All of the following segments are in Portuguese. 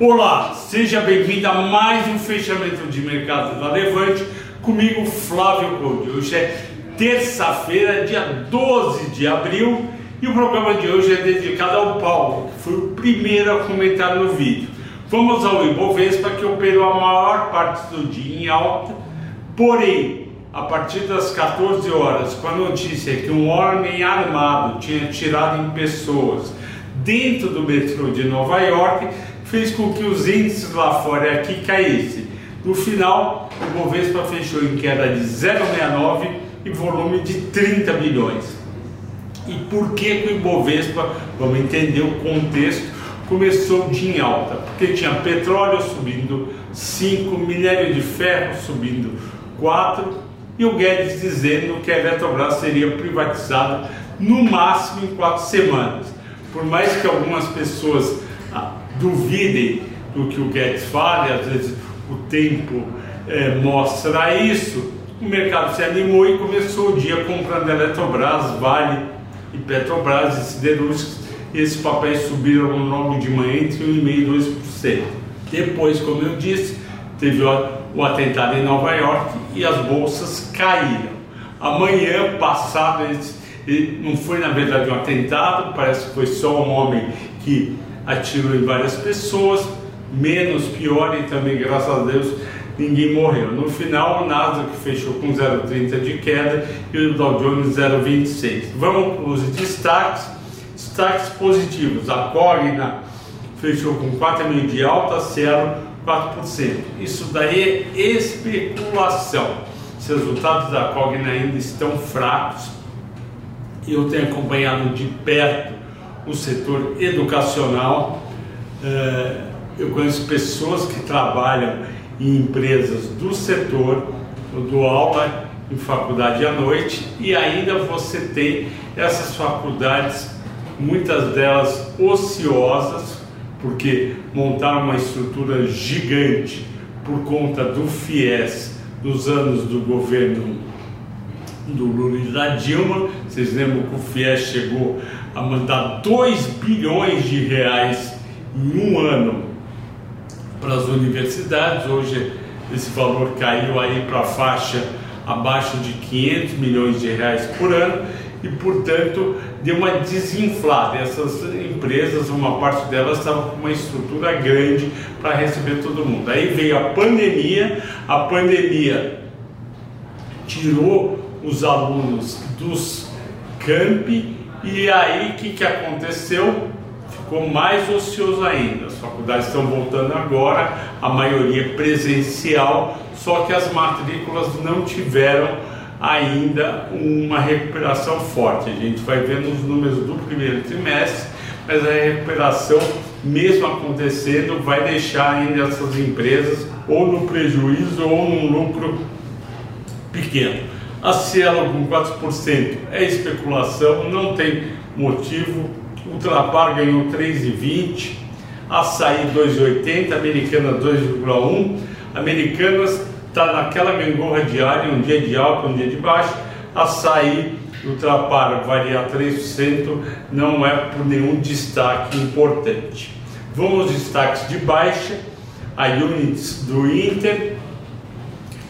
Olá, seja bem-vindo a mais um fechamento de mercado da Levante, comigo Flávio Conde. Hoje é terça-feira, dia 12 de abril, e o programa de hoje é dedicado ao Paulo, que foi o primeiro a comentar no vídeo. Vamos ao Ibovespa, que operou a maior parte do dia em alta, porém, a partir das 14 horas, com a notícia que um homem armado tinha tirado em pessoas dentro do metrô de Nova York, fez com que os índices lá fora aqui caíssem. No final, o Bovespa fechou em queda de 0,69 e volume de 30 bilhões. E por que, o Ibovespa, vamos entender o contexto, começou o dia em alta? Porque tinha petróleo subindo 5, minério de ferro subindo 4 e o Guedes dizendo que a Eletrobras seria privatizada no máximo em quatro semanas. Por mais que algumas pessoas ah, duvidem do que o Guedes fala, às vezes o tempo é, mostra isso, o mercado se animou e começou o dia comprando Eletrobras, Vale e Petrobras e siderúrgicas, esses papéis subiram logo de manhã entre 1,5% e 2%. Depois, como eu disse, teve o atentado em Nova York e as bolsas caíram. Amanhã passado, não foi na verdade um atentado, parece que foi só um homem que atirou em várias pessoas, menos pior e também, graças a Deus, ninguém morreu. No final, o Nasdaq fechou com 0,30 de queda e o Dow Jones 0,26. Vamos para os destaques. Destaques positivos. A Cogna fechou com 4,5 de alta, Cielo 4%. Isso daí é especulação. Os resultados da Cogna ainda estão fracos. Eu tenho acompanhado de perto o setor educacional. É, eu conheço pessoas que trabalham em empresas do setor, eu dou aula em faculdade à noite e ainda você tem essas faculdades, muitas delas ociosas, porque montaram uma estrutura gigante por conta do FIES dos anos do governo do Lula e da Dilma. Vocês lembram que o FIES chegou a mandar 2 bilhões de reais em um ano para as universidades. Hoje esse valor caiu aí para a faixa abaixo de 500 milhões de reais por ano e, portanto, deu uma desinflada. Essas empresas, uma parte delas estava com uma estrutura grande para receber todo mundo. Aí veio a pandemia, a pandemia tirou os alunos dos campi e aí o que, que aconteceu? Ficou mais ocioso ainda. As faculdades estão voltando agora, a maioria presencial, só que as matrículas não tiveram ainda uma recuperação forte. A gente vai vendo os números do primeiro trimestre, mas a recuperação, mesmo acontecendo, vai deixar ainda essas empresas ou no prejuízo ou num lucro pequeno. A Cielo com 4% é especulação, não tem motivo. Ultrapar ganhou 3,20, Açaí 2,80, Americana 2,1. Americanas está naquela gangorra diária, um dia de alta, um dia de baixa. Açaí, Ultrapar variar 3%, não é por nenhum destaque importante. Vamos aos destaques de baixa. A Units do Inter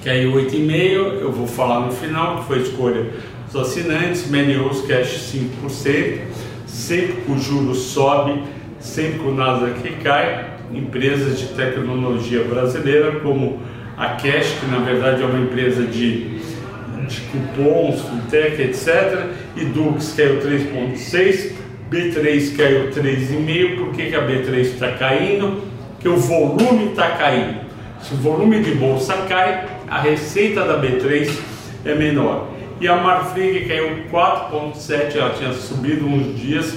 caiu 8,5%, eu vou falar no final, que foi escolha dos assinantes, Menios Cash 5%, sempre que o juro sobe, sempre que o Nasdaq cai, empresas de tecnologia brasileira como a Cash, que na verdade é uma empresa de, de cupons, fintech, etc. E Dux caiu 3,6%, B3 caiu 3,5%. Por que, que a B3 está caindo? Porque o volume está caindo. Se o volume de bolsa cai, a receita da B3 é menor. E a Marfrig caiu 4,7, ela tinha subido uns dias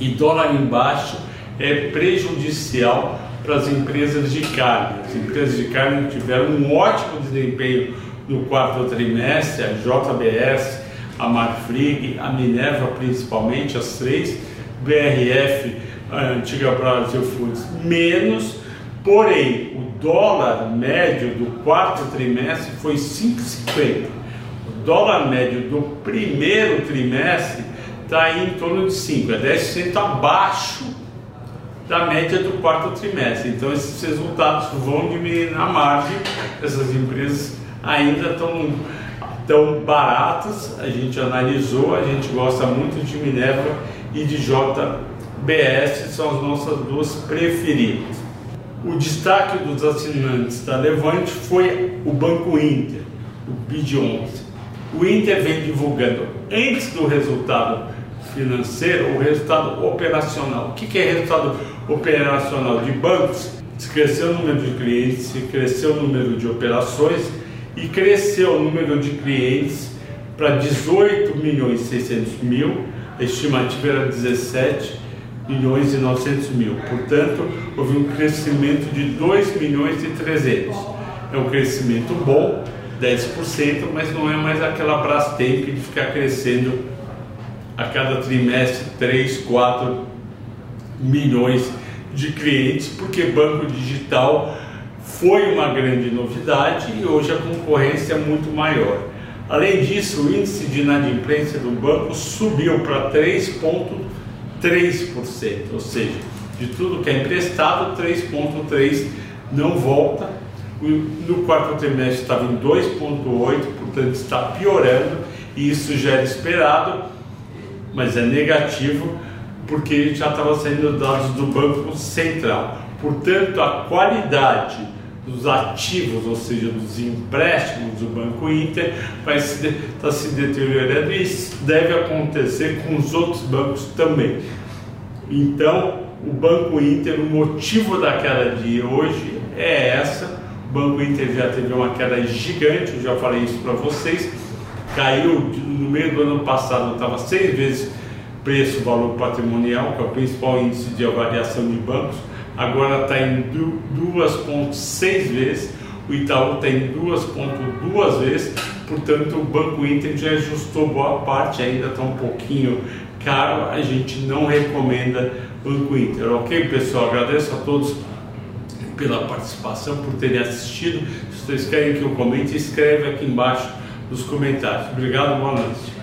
e dólar embaixo é prejudicial para as empresas de carne. As empresas de carne tiveram um ótimo desempenho no quarto trimestre, a JBS, a Marfrig, a Minerva principalmente, as três, BRF, a antiga Brasil Foods, menos, porém dólar médio do quarto trimestre foi 5,50. O dólar médio do primeiro trimestre está em torno de 5, é 10% abaixo da média do quarto trimestre. Então esses resultados vão diminuir na margem. Essas empresas ainda estão tão baratas. A gente analisou, a gente gosta muito de Minerva e de JBS, são as nossas duas preferidas. O destaque dos assinantes da Levante foi o Banco Inter, o BID 11. O Inter vem divulgando antes do resultado financeiro o resultado operacional. O que é resultado operacional de bancos? Cresceu o número de clientes, cresceu o número de operações e cresceu o número de clientes para 18 milhões e 600 mil, a estimativa era 17 milhões e 900 mil. Portanto, houve um crescimento de 2 milhões e 300. É um crescimento bom, 10%, mas não é mais aquela Brastemp de ficar crescendo a cada trimestre 3, 4 milhões de clientes, porque banco digital foi uma grande novidade e hoje a concorrência é muito maior. Além disso, o índice de inadimplência do banco subiu para 3,3%, ou seja, de tudo que é emprestado, 3,3% não volta. No quarto trimestre estava em 2,8%, portanto está piorando e isso já era esperado mas é negativo porque já estava saindo dados do Banco Central. Portanto, a qualidade dos ativos, ou seja, dos empréstimos do Banco Inter, vai estar se, tá se deteriorando e isso deve acontecer com os outros bancos também. Então, o Banco Inter, o motivo da queda de hoje é essa. O Banco Inter já teve uma queda gigante, eu já falei isso para vocês caiu no meio do ano passado, estava seis vezes preço valor patrimonial, que é o principal índice de avaliação de bancos, agora está em 2,6 vezes, o Itaú está em 2,2 vezes, portanto o Banco Inter já ajustou boa parte, ainda está um pouquinho caro, a gente não recomenda Banco Inter, ok pessoal? Agradeço a todos pela participação, por terem assistido. Se vocês querem que eu comente, escreve aqui embaixo nos comentários. Obrigado, boa noite.